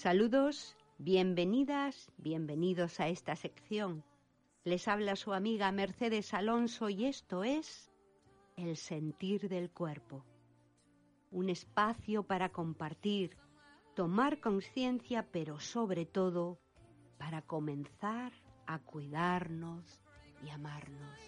Saludos, bienvenidas, bienvenidos a esta sección. Les habla su amiga Mercedes Alonso y esto es El sentir del cuerpo. Un espacio para compartir, tomar conciencia, pero sobre todo para comenzar a cuidarnos y amarnos.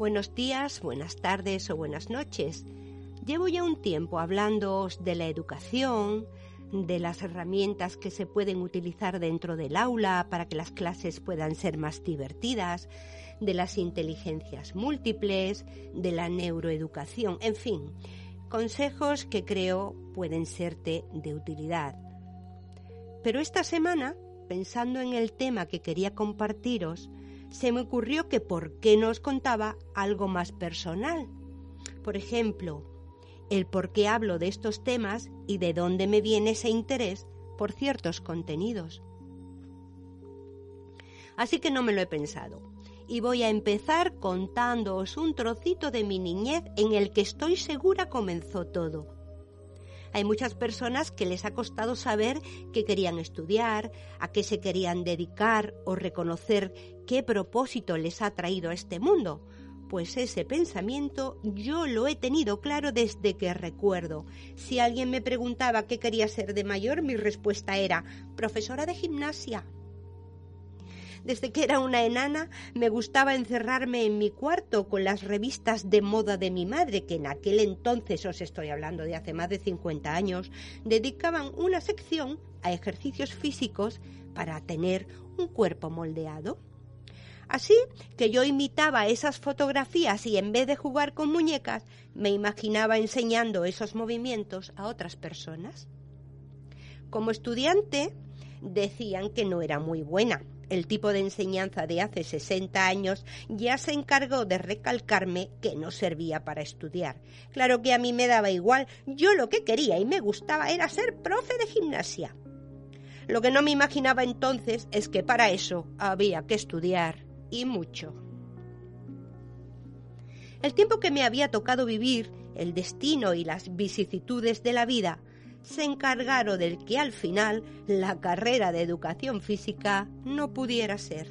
Buenos días, buenas tardes o buenas noches. Llevo ya un tiempo hablándoos de la educación, de las herramientas que se pueden utilizar dentro del aula para que las clases puedan ser más divertidas, de las inteligencias múltiples, de la neuroeducación, en fin, consejos que creo pueden serte de utilidad. Pero esta semana, pensando en el tema que quería compartiros, se me ocurrió que por qué no os contaba algo más personal. Por ejemplo, el por qué hablo de estos temas y de dónde me viene ese interés por ciertos contenidos. Así que no me lo he pensado. Y voy a empezar contándoos un trocito de mi niñez en el que estoy segura comenzó todo. Hay muchas personas que les ha costado saber qué querían estudiar, a qué se querían dedicar o reconocer qué propósito les ha traído a este mundo. Pues ese pensamiento yo lo he tenido claro desde que recuerdo. Si alguien me preguntaba qué quería ser de mayor, mi respuesta era profesora de gimnasia. Desde que era una enana me gustaba encerrarme en mi cuarto con las revistas de moda de mi madre, que en aquel entonces, os estoy hablando de hace más de 50 años, dedicaban una sección a ejercicios físicos para tener un cuerpo moldeado. Así que yo imitaba esas fotografías y en vez de jugar con muñecas, me imaginaba enseñando esos movimientos a otras personas. Como estudiante, decían que no era muy buena, el tipo de enseñanza de hace 60 años, ya se encargó de recalcarme que no servía para estudiar. Claro que a mí me daba igual, yo lo que quería y me gustaba era ser profe de gimnasia. Lo que no me imaginaba entonces es que para eso había que estudiar y mucho. El tiempo que me había tocado vivir, el destino y las vicisitudes de la vida, se encargaron del que al final la carrera de educación física no pudiera ser.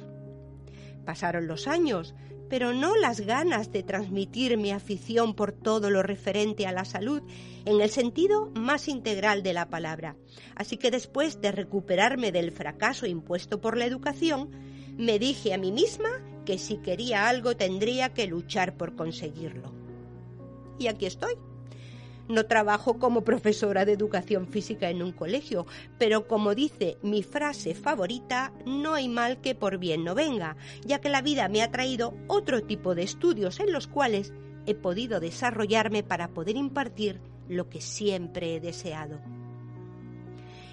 Pasaron los años, pero no las ganas de transmitir mi afición por todo lo referente a la salud en el sentido más integral de la palabra. Así que después de recuperarme del fracaso impuesto por la educación, me dije a mí misma que si quería algo tendría que luchar por conseguirlo. Y aquí estoy no trabajo como profesora de educación física en un colegio, pero como dice mi frase favorita, no hay mal que por bien no venga, ya que la vida me ha traído otro tipo de estudios en los cuales he podido desarrollarme para poder impartir lo que siempre he deseado.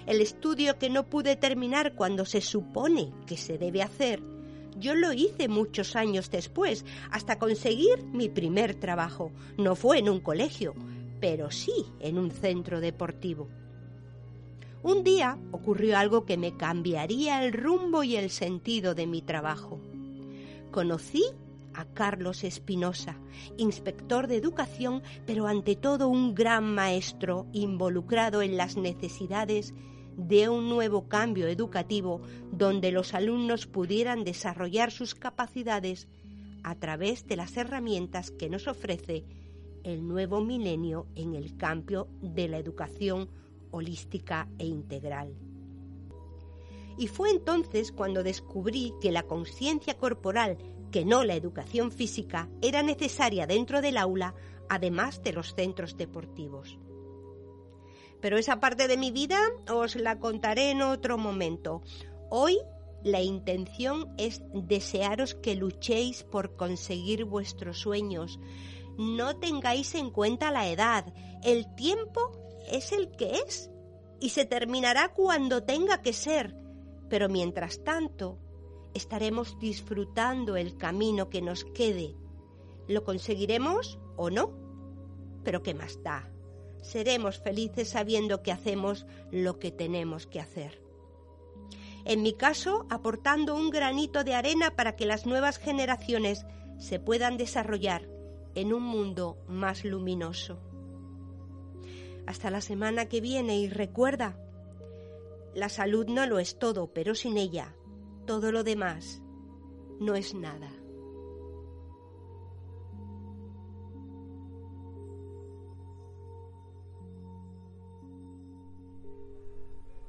El estudio que no pude terminar cuando se supone que se debe hacer, yo lo hice muchos años después, hasta conseguir mi primer trabajo. No fue en un colegio, pero sí en un centro deportivo. Un día ocurrió algo que me cambiaría el rumbo y el sentido de mi trabajo. Conocí a Carlos Espinosa, inspector de educación, pero ante todo un gran maestro involucrado en las necesidades de un nuevo cambio educativo donde los alumnos pudieran desarrollar sus capacidades a través de las herramientas que nos ofrece el nuevo milenio en el cambio de la educación holística e integral. Y fue entonces cuando descubrí que la conciencia corporal, que no la educación física, era necesaria dentro del aula, además de los centros deportivos. Pero esa parte de mi vida os la contaré en otro momento. Hoy la intención es desearos que luchéis por conseguir vuestros sueños. No tengáis en cuenta la edad. El tiempo es el que es y se terminará cuando tenga que ser. Pero mientras tanto, estaremos disfrutando el camino que nos quede. ¿Lo conseguiremos o no? Pero ¿qué más da? Seremos felices sabiendo que hacemos lo que tenemos que hacer. En mi caso, aportando un granito de arena para que las nuevas generaciones se puedan desarrollar en un mundo más luminoso. Hasta la semana que viene y recuerda, la salud no lo es todo, pero sin ella, todo lo demás no es nada.